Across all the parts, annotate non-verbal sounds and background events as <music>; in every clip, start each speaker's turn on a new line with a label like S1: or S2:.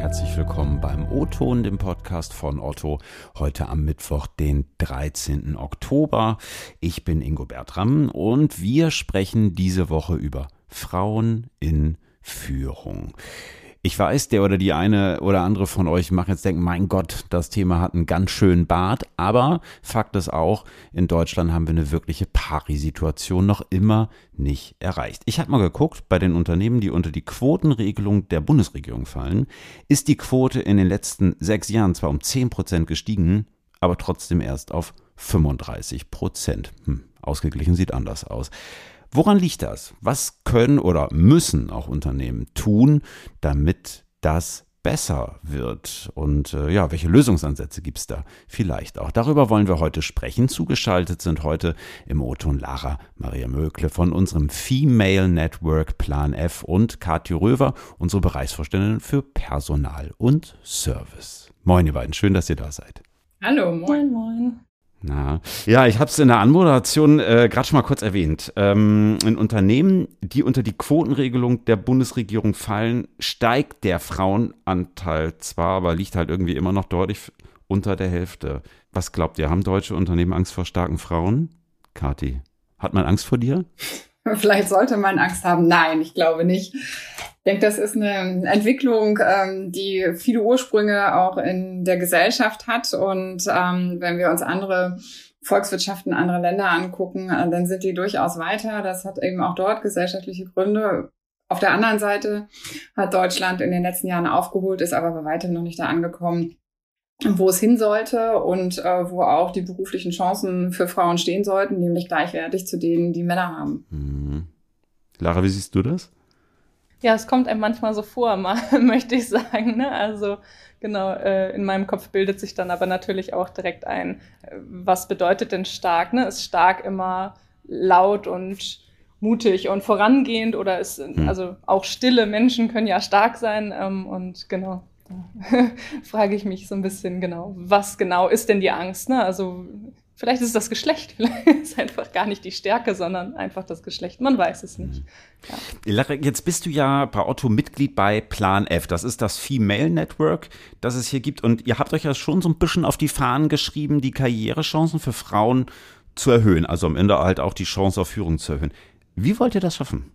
S1: herzlich willkommen beim O-Ton, dem Podcast von Otto. Heute am Mittwoch, den 13. Oktober. Ich bin Ingo Bertram und wir sprechen diese Woche über Frauen in Führung. Ich weiß, der oder die eine oder andere von euch mag jetzt denken, mein Gott, das Thema hat einen ganz schönen Bart, aber Fakt ist auch, in Deutschland haben wir eine wirkliche Pari-Situation noch immer nicht erreicht. Ich habe mal geguckt, bei den Unternehmen, die unter die Quotenregelung der Bundesregierung fallen, ist die Quote in den letzten sechs Jahren zwar um 10 Prozent gestiegen, aber trotzdem erst auf 35 Prozent. Hm, ausgeglichen sieht anders aus. Woran liegt das? Was können oder müssen auch Unternehmen tun, damit das besser wird? Und äh, ja, welche Lösungsansätze gibt es da vielleicht auch? Darüber wollen wir heute sprechen. Zugeschaltet sind heute im O-Ton Lara Maria Mökle von unserem Female Network Plan F und Kathi Röver, unsere Bereichsvorständin für Personal und Service. Moin, ihr beiden, schön, dass ihr da seid.
S2: Hallo, moin, moin.
S1: Na, ja, ich habe es in der Anmoderation äh, gerade schon mal kurz erwähnt. Ähm, in Unternehmen, die unter die Quotenregelung der Bundesregierung fallen, steigt der Frauenanteil zwar, aber liegt halt irgendwie immer noch deutlich unter der Hälfte. Was glaubt ihr, haben deutsche Unternehmen Angst vor starken Frauen? Kati, hat man Angst vor dir? <laughs>
S2: Vielleicht sollte man Angst haben. Nein, ich glaube nicht. Ich denke, das ist eine Entwicklung, ähm, die viele Ursprünge auch in der Gesellschaft hat. Und ähm, wenn wir uns andere Volkswirtschaften anderer Länder angucken, äh, dann sind die durchaus weiter. Das hat eben auch dort gesellschaftliche Gründe. Auf der anderen Seite hat Deutschland in den letzten Jahren aufgeholt, ist aber bei weitem noch nicht da angekommen, wo es hin sollte und äh, wo auch die beruflichen Chancen für Frauen stehen sollten, nämlich gleichwertig zu denen, die Männer haben. Mhm.
S1: Lara, wie siehst du das?
S3: Ja, es kommt einem manchmal so vor, mal, <laughs> möchte ich sagen. Ne? Also genau, äh, in meinem Kopf bildet sich dann aber natürlich auch direkt ein, äh, was bedeutet denn stark? Ne? Ist stark immer laut und mutig und vorangehend oder ist, hm. also auch stille Menschen können ja stark sein ähm, und genau, <laughs> frage ich mich so ein bisschen genau, was genau ist denn die Angst? Ne? Also Vielleicht ist es das Geschlecht, <laughs> vielleicht ist es einfach gar nicht die Stärke, sondern einfach das Geschlecht. Man weiß es nicht.
S1: Ja. Jetzt bist du ja bei Otto Mitglied bei Plan F. Das ist das Female Network, das es hier gibt. Und ihr habt euch ja schon so ein bisschen auf die Fahnen geschrieben, die Karrierechancen für Frauen zu erhöhen. Also am Ende halt auch die Chance auf Führung zu erhöhen. Wie wollt ihr das schaffen?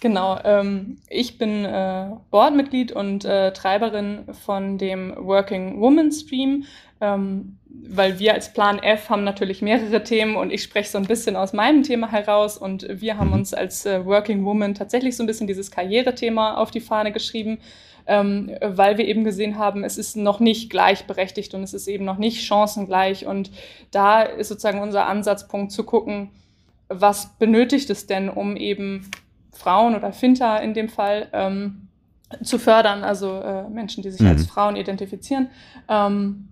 S3: Genau, ähm, ich bin äh, Boardmitglied und äh, Treiberin von dem Working Woman Stream, ähm, weil wir als Plan F haben natürlich mehrere Themen und ich spreche so ein bisschen aus meinem Thema heraus und wir haben uns als äh, Working Woman tatsächlich so ein bisschen dieses Karrierethema auf die Fahne geschrieben, ähm, weil wir eben gesehen haben, es ist noch nicht gleichberechtigt und es ist eben noch nicht chancengleich und da ist sozusagen unser Ansatzpunkt zu gucken, was benötigt es denn, um eben Frauen oder Finter in dem Fall ähm, zu fördern, also äh, Menschen, die sich mhm. als Frauen identifizieren. Ähm,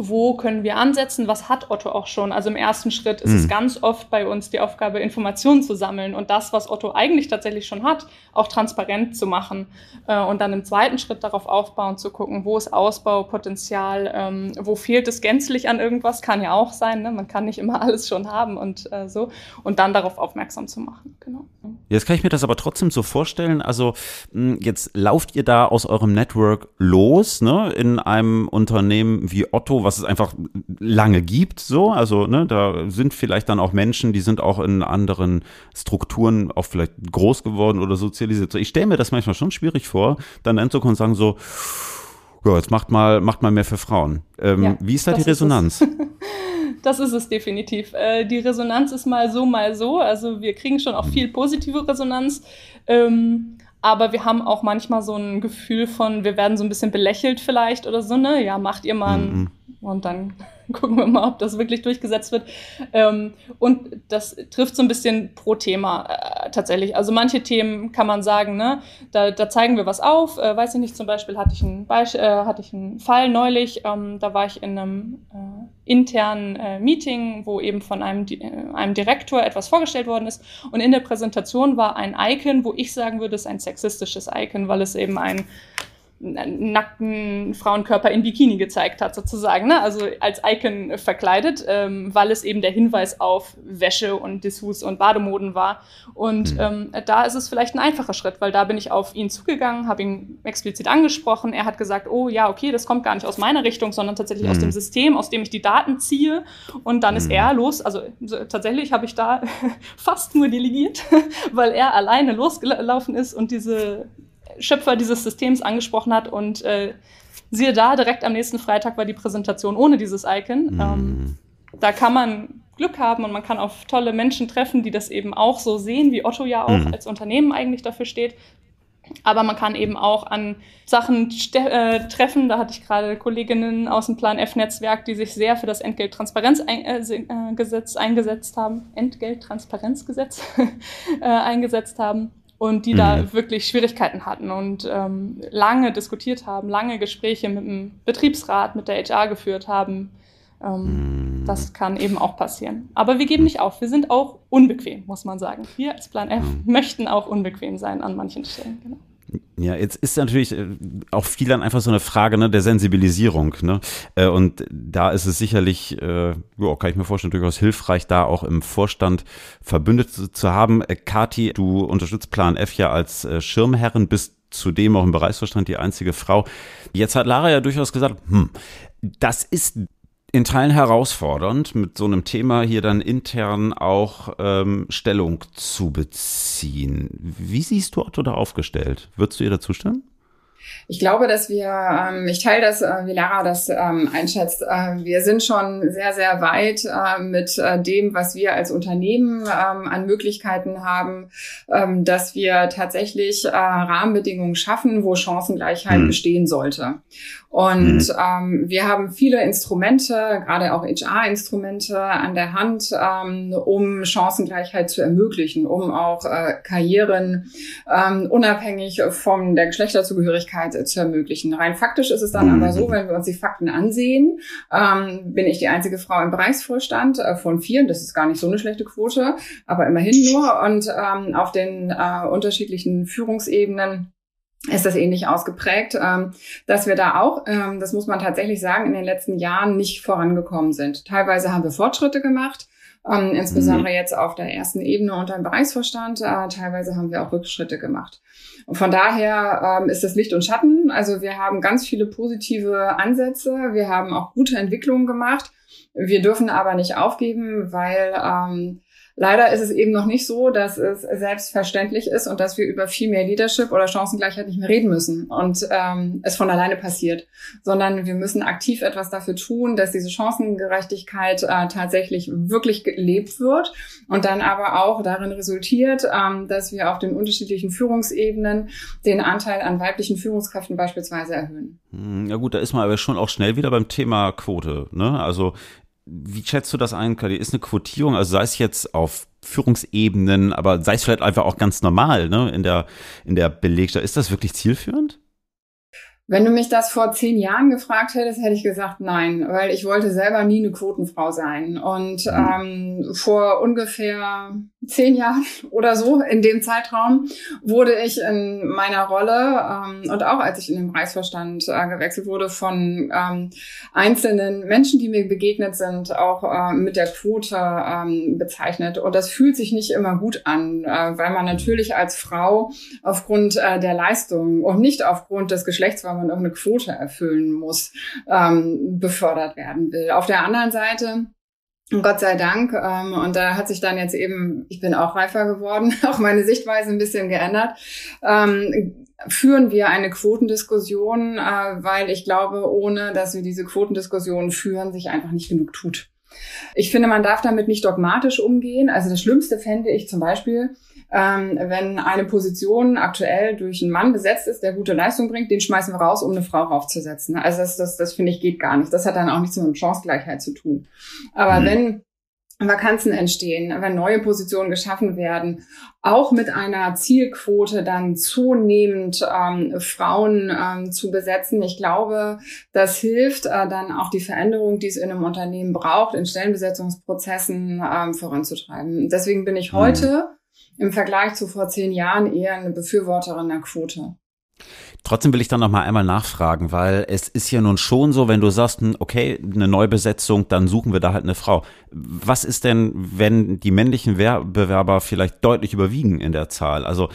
S3: wo können wir ansetzen, was hat Otto auch schon. Also im ersten Schritt ist mhm. es ganz oft bei uns die Aufgabe, Informationen zu sammeln und das, was Otto eigentlich tatsächlich schon hat, auch transparent zu machen. Äh, und dann im zweiten Schritt darauf aufbauen, zu gucken, wo ist Ausbaupotenzial, ähm, wo fehlt es gänzlich an irgendwas, kann ja auch sein, ne? man kann nicht immer <laughs> alles schon haben und äh, so. Und dann darauf aufmerksam zu machen, genau.
S1: Jetzt kann ich mir das aber trotzdem so vorstellen, also hm, jetzt lauft ihr da aus eurem Network los, ne, in einem Unternehmen wie Otto, was es einfach lange gibt, so. Also, ne, da sind vielleicht dann auch Menschen, die sind auch in anderen Strukturen auch vielleicht groß geworden oder sozialisiert. So, ich stelle mir das manchmal schon schwierig vor, dann einzukommen und sagen so, ja, jetzt macht mal, macht mal mehr für Frauen. Ähm, ja, wie ist da die Resonanz? <laughs>
S3: das ist es definitiv. Äh, die Resonanz ist mal so, mal so. Also wir kriegen schon auch mhm. viel positive Resonanz. Ähm, aber wir haben auch manchmal so ein Gefühl von, wir werden so ein bisschen belächelt vielleicht oder so, ne? Ja, macht ihr mal ein, mhm. Und dann <laughs> gucken wir mal, ob das wirklich durchgesetzt wird. Ähm, und das trifft so ein bisschen pro Thema äh, tatsächlich. Also manche Themen kann man sagen, ne, da, da zeigen wir was auf. Äh, weiß ich nicht, zum Beispiel hatte ich einen, Beisch äh, hatte ich einen Fall neulich, ähm, da war ich in einem äh, internen äh, Meeting, wo eben von einem, äh, einem Direktor etwas vorgestellt worden ist. Und in der Präsentation war ein Icon, wo ich sagen würde, es ist ein sexistisches Icon, weil es eben ein nackten Frauenkörper in Bikini gezeigt hat, sozusagen, ne? also als Icon verkleidet, ähm, weil es eben der Hinweis auf Wäsche und Dessous und Bademoden war. Und mhm. ähm, da ist es vielleicht ein einfacher Schritt, weil da bin ich auf ihn zugegangen, habe ihn explizit angesprochen. Er hat gesagt, oh ja, okay, das kommt gar nicht aus meiner Richtung, sondern tatsächlich mhm. aus dem System, aus dem ich die Daten ziehe. Und dann mhm. ist er los. Also tatsächlich habe ich da <laughs> fast nur delegiert, <laughs> weil er alleine losgelaufen ist und diese Schöpfer dieses Systems angesprochen hat und äh, siehe da, direkt am nächsten Freitag war die Präsentation ohne dieses Icon. Mm. Ähm, da kann man Glück haben und man kann auf tolle Menschen treffen, die das eben auch so sehen, wie Otto ja auch mm. als Unternehmen eigentlich dafür steht. Aber man kann eben auch an Sachen äh, treffen. Da hatte ich gerade Kolleginnen aus dem Plan F-Netzwerk, die sich sehr für das Entgelttransparenzgesetz äh, <laughs> äh eingesetzt haben. Entgelttransparenzgesetz äh, eingesetzt haben und die mhm. da wirklich Schwierigkeiten hatten und ähm, lange diskutiert haben, lange Gespräche mit dem Betriebsrat, mit der HR geführt haben. Ähm, mhm. Das kann eben auch passieren. Aber wir geben nicht auf. Wir sind auch unbequem, muss man sagen. Wir als Plan F mhm. möchten auch unbequem sein an manchen Stellen. Genau.
S1: Ja, jetzt ist natürlich äh, auch viel dann einfach so eine Frage ne, der Sensibilisierung. Ne? Äh, und da ist es sicherlich, äh, ja, kann ich mir vorstellen, durchaus hilfreich, da auch im Vorstand Verbündete zu haben. Äh, Kati, du unterstützt Plan F ja als Schirmherrin, bist zudem auch im Bereichsvorstand die einzige Frau. Jetzt hat Lara ja durchaus gesagt, hm, das ist in Teilen herausfordernd, mit so einem Thema hier dann intern auch ähm, Stellung zu beziehen. Wie siehst du Otto da aufgestellt? Würdest du ihr dazu stimmen?
S2: Ich glaube, dass wir, ähm, ich teile das, äh, wie Lara das ähm, einschätzt, äh, wir sind schon sehr, sehr weit äh, mit äh, dem, was wir als Unternehmen ähm, an Möglichkeiten haben, ähm, dass wir tatsächlich äh, Rahmenbedingungen schaffen, wo Chancengleichheit mhm. bestehen sollte. Und mhm. ähm, wir haben viele Instrumente, gerade auch HR-Instrumente an der Hand, ähm, um Chancengleichheit zu ermöglichen, um auch äh, Karrieren ähm, unabhängig von der Geschlechterzugehörigkeit äh, zu ermöglichen. Rein faktisch ist es dann mhm. aber so, wenn wir uns die Fakten ansehen, ähm, bin ich die einzige Frau im Bereichsvorstand äh, von vier. Das ist gar nicht so eine schlechte Quote, aber immerhin nur. Und ähm, auf den äh, unterschiedlichen Führungsebenen ist das ähnlich ausgeprägt, ähm, dass wir da auch, ähm, das muss man tatsächlich sagen, in den letzten Jahren nicht vorangekommen sind. Teilweise haben wir Fortschritte gemacht, ähm, insbesondere mhm. jetzt auf der ersten Ebene unter dem Bereichsvorstand. Äh, teilweise haben wir auch Rückschritte gemacht. Und von daher ist das Licht und Schatten. Also wir haben ganz viele positive Ansätze. Wir haben auch gute Entwicklungen gemacht. Wir dürfen aber nicht aufgeben, weil Leider ist es eben noch nicht so, dass es selbstverständlich ist und dass wir über viel mehr Leadership oder Chancengleichheit nicht mehr reden müssen und ähm, es von alleine passiert, sondern wir müssen aktiv etwas dafür tun, dass diese Chancengerechtigkeit äh, tatsächlich wirklich gelebt wird und dann aber auch darin resultiert, ähm, dass wir auf den unterschiedlichen Führungsebenen den Anteil an weiblichen Führungskräften beispielsweise erhöhen.
S1: Hm, ja gut, da ist man aber schon auch schnell wieder beim Thema Quote. Ne? Also wie schätzt du das ein, Kadi? Ist eine Quotierung, also sei es jetzt auf Führungsebenen, aber sei es vielleicht einfach auch ganz normal, ne, in der, in der Belegschaft, ist das wirklich zielführend?
S2: Wenn du mich das vor zehn Jahren gefragt hättest, hätte ich gesagt nein, weil ich wollte selber nie eine Quotenfrau sein. Und mhm. ähm, vor ungefähr zehn Jahren oder so in dem Zeitraum wurde ich in meiner Rolle ähm, und auch als ich in den Preisvorstand äh, gewechselt wurde von ähm, einzelnen Menschen, die mir begegnet sind, auch äh, mit der Quote ähm, bezeichnet. Und das fühlt sich nicht immer gut an, äh, weil man natürlich als Frau aufgrund äh, der Leistung und nicht aufgrund des Geschlechts, weil man irgendeine Quote erfüllen muss, ähm, befördert werden will. Auf der anderen Seite Gott sei Dank. Ähm, und da hat sich dann jetzt eben, ich bin auch reifer geworden, <laughs> auch meine Sichtweise ein bisschen geändert. Ähm, führen wir eine Quotendiskussion, äh, weil ich glaube, ohne dass wir diese Quotendiskussion führen, sich einfach nicht genug tut. Ich finde, man darf damit nicht dogmatisch umgehen. Also das Schlimmste fände ich zum Beispiel, ähm, wenn eine Position aktuell durch einen Mann besetzt ist, der gute Leistung bringt, den schmeißen wir raus, um eine Frau raufzusetzen. Also das, das, das finde ich geht gar nicht. Das hat dann auch nichts mit Chancengleichheit zu tun. Aber mhm. wenn Vakanzen entstehen, wenn neue Positionen geschaffen werden, auch mit einer Zielquote dann zunehmend ähm, Frauen ähm, zu besetzen. Ich glaube, das hilft äh, dann auch die Veränderung, die es in einem Unternehmen braucht, in Stellenbesetzungsprozessen ähm, voranzutreiben. Deswegen bin ich mhm. heute im Vergleich zu vor zehn Jahren eher eine Befürworterin der Quote.
S1: Trotzdem will ich dann noch mal einmal nachfragen, weil es ist ja nun schon so, wenn du sagst, hm, okay, eine Neubesetzung, dann suchen wir da halt eine Frau. Was ist denn, wenn die männlichen Bewerber vielleicht deutlich überwiegen in der Zahl? Also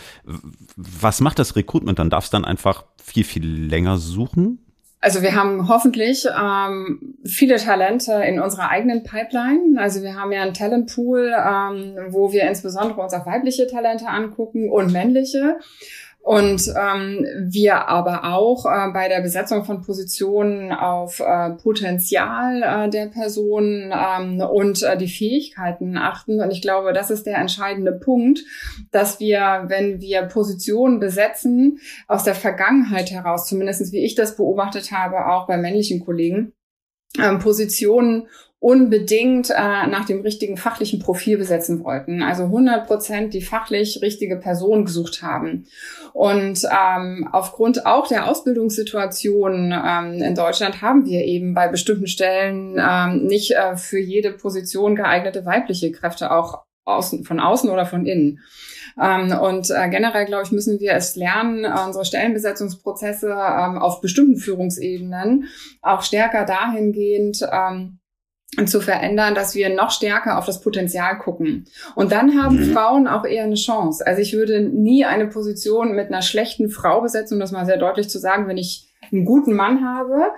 S1: was macht das Recruitment? Dann darf es dann einfach viel, viel länger suchen?
S2: Also wir haben hoffentlich ähm, viele Talente in unserer eigenen Pipeline. Also wir haben ja einen Talentpool, ähm, wo wir insbesondere uns auch weibliche Talente angucken und männliche. Und ähm, wir aber auch äh, bei der Besetzung von Positionen auf äh, Potenzial äh, der Personen ähm, und äh, die Fähigkeiten achten. Und ich glaube, das ist der entscheidende Punkt, dass wir, wenn wir Positionen besetzen, aus der Vergangenheit heraus, zumindest wie ich das beobachtet habe, auch bei männlichen Kollegen, ähm, Positionen unbedingt äh, nach dem richtigen fachlichen Profil besetzen wollten. Also 100 Prozent die fachlich richtige Person gesucht haben. Und ähm, aufgrund auch der Ausbildungssituation ähm, in Deutschland haben wir eben bei bestimmten Stellen ähm, nicht äh, für jede Position geeignete weibliche Kräfte, auch außen, von außen oder von innen. Ähm, und äh, generell, glaube ich, müssen wir es lernen, unsere Stellenbesetzungsprozesse ähm, auf bestimmten Führungsebenen auch stärker dahingehend ähm, zu verändern, dass wir noch stärker auf das Potenzial gucken. Und dann haben mhm. Frauen auch eher eine Chance. Also ich würde nie eine Position mit einer schlechten Frau besetzen, um das mal sehr deutlich zu sagen, wenn ich einen guten Mann habe.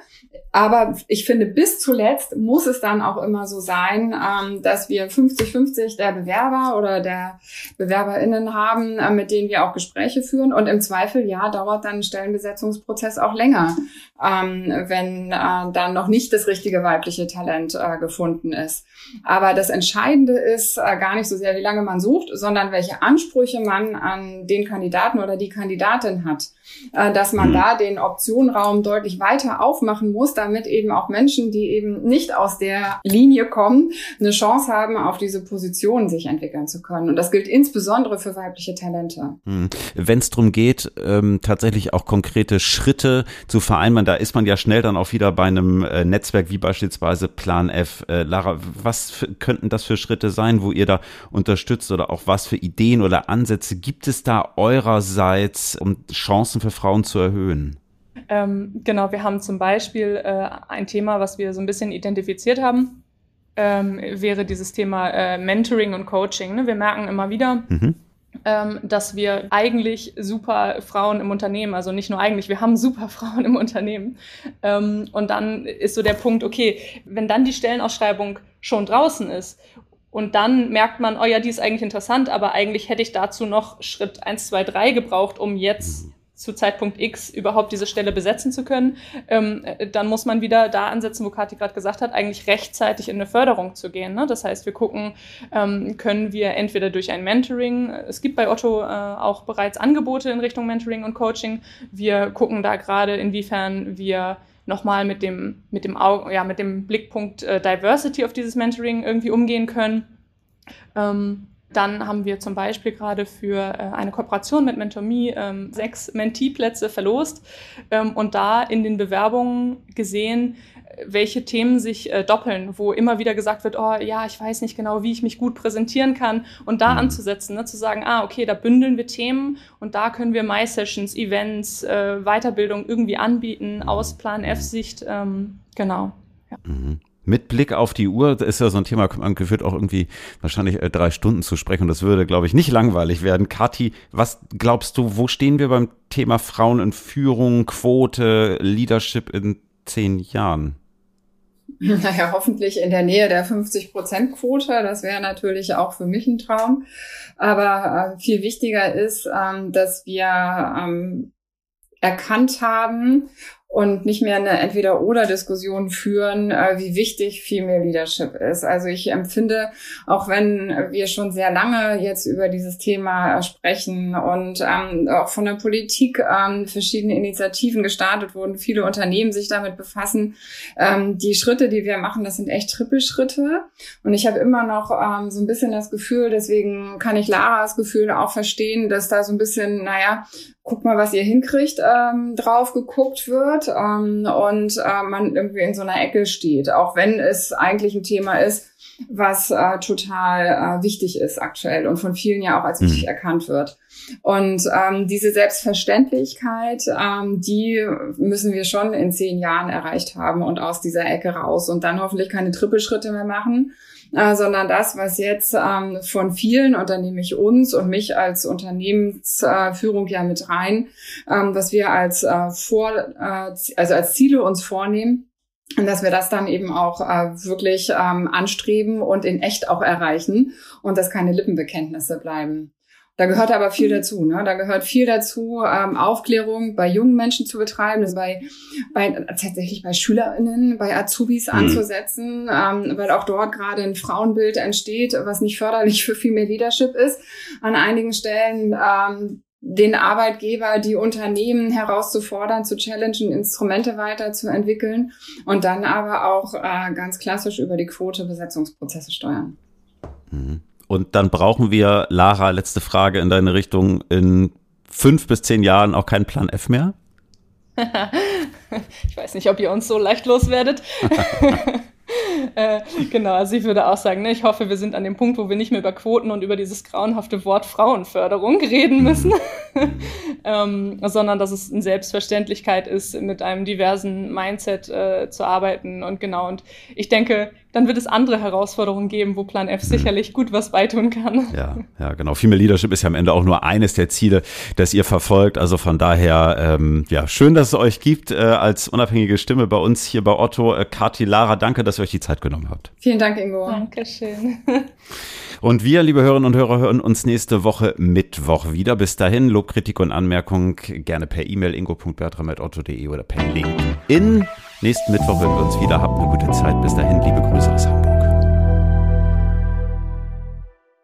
S2: Aber ich finde, bis zuletzt muss es dann auch immer so sein, ähm, dass wir 50-50 der Bewerber oder der BewerberInnen haben, äh, mit denen wir auch Gespräche führen. Und im Zweifel, ja, dauert dann ein Stellenbesetzungsprozess auch länger, ähm, wenn äh, dann noch nicht das richtige weibliche Talent äh, gefunden ist. Aber das Entscheidende ist äh, gar nicht so sehr, wie lange man sucht, sondern welche Ansprüche man an den Kandidaten oder die Kandidatin hat. Äh, dass man mhm. da den Optionenraum deutlich weiter aufmachen muss, damit eben auch Menschen, die eben nicht aus der Linie kommen, eine Chance haben, auf diese Position sich entwickeln zu können. Und das gilt insbesondere für weibliche Talente.
S1: Mhm. Wenn es darum geht, ähm, tatsächlich auch konkrete Schritte zu vereinbaren, da ist man ja schnell dann auch wieder bei einem äh, Netzwerk wie beispielsweise Plan F. Äh, Lara, was für, könnten das für Schritte sein, wo ihr da unterstützt oder auch was für Ideen oder Ansätze gibt es da eurerseits, um Chancen für Frauen zu erhöhen?
S3: Ähm, genau, wir haben zum Beispiel äh, ein Thema, was wir so ein bisschen identifiziert haben, ähm, wäre dieses Thema äh, Mentoring und Coaching. Ne? Wir merken immer wieder, mhm. ähm, dass wir eigentlich super Frauen im Unternehmen, also nicht nur eigentlich, wir haben super <laughs> Frauen im Unternehmen. Ähm, und dann ist so der Punkt, okay, wenn dann die Stellenausschreibung schon draußen ist und dann merkt man, oh ja, die ist eigentlich interessant, aber eigentlich hätte ich dazu noch Schritt 1, 2, 3 gebraucht, um jetzt mhm zu Zeitpunkt X überhaupt diese Stelle besetzen zu können, ähm, äh, dann muss man wieder da ansetzen, wo Kathi gerade gesagt hat, eigentlich rechtzeitig in eine Förderung zu gehen. Ne? Das heißt, wir gucken, ähm, können wir entweder durch ein Mentoring, es gibt bei Otto äh, auch bereits Angebote in Richtung Mentoring und Coaching, wir gucken da gerade, inwiefern wir nochmal mit dem, mit dem Augen, ja, mit dem Blickpunkt äh, Diversity auf dieses Mentoring irgendwie umgehen können. Ähm, dann haben wir zum Beispiel gerade für äh, eine Kooperation mit MentorMe ähm, sechs Mentee-Plätze verlost ähm, und da in den Bewerbungen gesehen, welche Themen sich äh, doppeln, wo immer wieder gesagt wird, oh ja, ich weiß nicht genau, wie ich mich gut präsentieren kann und da mhm. anzusetzen, ne, zu sagen, ah, okay, da bündeln wir Themen und da können wir My-Sessions, Events, äh, Weiterbildung irgendwie anbieten aus Plan F-Sicht, ähm, genau. Ja.
S1: Mhm. Mit Blick auf die Uhr ist ja so ein Thema, man geführt auch irgendwie wahrscheinlich äh, drei Stunden zu sprechen das würde, glaube ich, nicht langweilig werden. Kathi, was glaubst du, wo stehen wir beim Thema Frauen in Führung, Quote, Leadership in zehn Jahren? <laughs>
S2: Naja, hoffentlich in der Nähe der 50-Prozent-Quote. Das wäre natürlich auch für mich ein Traum. Aber äh, viel wichtiger ist, ähm, dass wir ähm, erkannt haben und nicht mehr eine Entweder-Oder-Diskussion führen, äh, wie wichtig Female Leadership ist. Also ich empfinde, auch wenn wir schon sehr lange jetzt über dieses Thema sprechen und ähm, auch von der Politik ähm, verschiedene Initiativen gestartet wurden, viele Unternehmen sich damit befassen, ähm, die Schritte, die wir machen, das sind echt Trippelschritte. Und ich habe immer noch ähm, so ein bisschen das Gefühl, deswegen kann ich Laras Gefühl auch verstehen, dass da so ein bisschen, naja, guck mal, was ihr hinkriegt, ähm, drauf geguckt wird ähm, und äh, man irgendwie in so einer Ecke steht, auch wenn es eigentlich ein Thema ist, was äh, total äh, wichtig ist aktuell und von vielen ja auch als wichtig mhm. erkannt wird. Und ähm, diese Selbstverständlichkeit, ähm, die müssen wir schon in zehn Jahren erreicht haben und aus dieser Ecke raus und dann hoffentlich keine Trippelschritte mehr machen, äh, sondern das, was jetzt ähm, von vielen, und da nehme ich uns und mich als Unternehmensführung äh, ja mit rein, ähm, was wir als äh, vor, äh, also als Ziele uns vornehmen, und dass wir das dann eben auch äh, wirklich ähm, anstreben und in echt auch erreichen und dass keine Lippenbekenntnisse bleiben. Da gehört aber viel mhm. dazu. Ne? Da gehört viel dazu, ähm, Aufklärung bei jungen Menschen zu betreiben, also bei, bei tatsächlich bei SchülerInnen, bei Azubis mhm. anzusetzen, ähm, weil auch dort gerade ein Frauenbild entsteht, was nicht förderlich für viel mehr Leadership ist. An einigen Stellen ähm, den Arbeitgeber, die Unternehmen herauszufordern, zu challengen, Instrumente weiterzuentwickeln und dann aber auch äh, ganz klassisch über die Quote Besetzungsprozesse steuern.
S1: Mhm. Und dann brauchen wir, Lara, letzte Frage in deine Richtung, in fünf bis zehn Jahren auch keinen Plan F mehr? <laughs>
S3: ich weiß nicht, ob ihr uns so leicht loswerdet. <laughs> äh, genau, also ich würde auch sagen, ne, ich hoffe, wir sind an dem Punkt, wo wir nicht mehr über Quoten und über dieses grauenhafte Wort Frauenförderung reden müssen, <laughs> ähm, sondern dass es eine Selbstverständlichkeit ist, mit einem diversen Mindset äh, zu arbeiten. Und genau, und ich denke, dann wird es andere Herausforderungen geben, wo Plan F sicherlich gut was beitun kann.
S1: Ja, ja, genau. Female Leadership ist ja am Ende auch nur eines der Ziele, das ihr verfolgt. Also von daher, ähm, ja, schön, dass es euch gibt äh, als unabhängige Stimme bei uns hier bei Otto. Äh, Kati, Lara, danke, dass ihr euch die Zeit genommen habt.
S2: Vielen Dank, Ingo.
S3: Dankeschön. <laughs>
S1: Und wir, liebe Hörerinnen und Hörer, hören uns nächste Woche Mittwoch wieder. Bis dahin, Lob, Kritik und Anmerkung gerne per E-Mail ingo.bertram.otto.de oder per LinkedIn. Nächsten Mittwoch hören wir uns wieder. Habt eine gute Zeit. Bis dahin, liebe Grüße aus Hamburg.